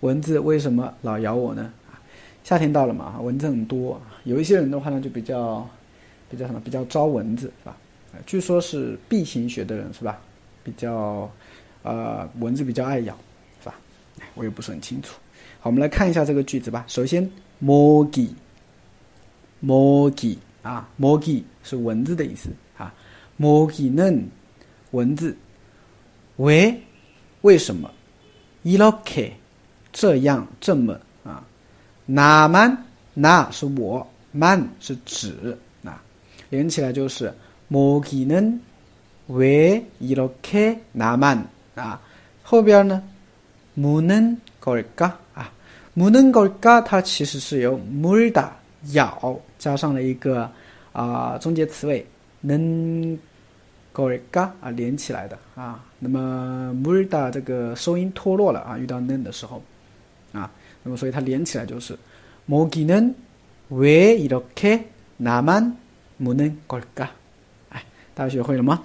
蚊子为什么老咬我呢？夏天到了嘛，蚊子很多。有一些人的话呢，就比较比较什么，比较招蚊子，是吧？据说是 B 型血的人是吧？比较呃，蚊子比较爱咬，是吧？我也不是很清楚。好，我们来看一下这个句子吧。首先，mogi，mogi 啊，mogi 是蚊子的意思啊。mogi 嫩蚊子，为为什么？iloke。这样这么啊，那曼那是我曼是指啊，连起来就是모기는왜이렇게나만啊，后边呢무는걸까啊，무는걸까它其实是由물다咬加上了一个啊中介词尾는 걸까啊连起来的啊，那么물다这个收音脱落了啊，遇到는的时候。 啊，那么所以它连起来就是，모기는왜이렇게나만무는걸 까？ 哎，大家学会了吗？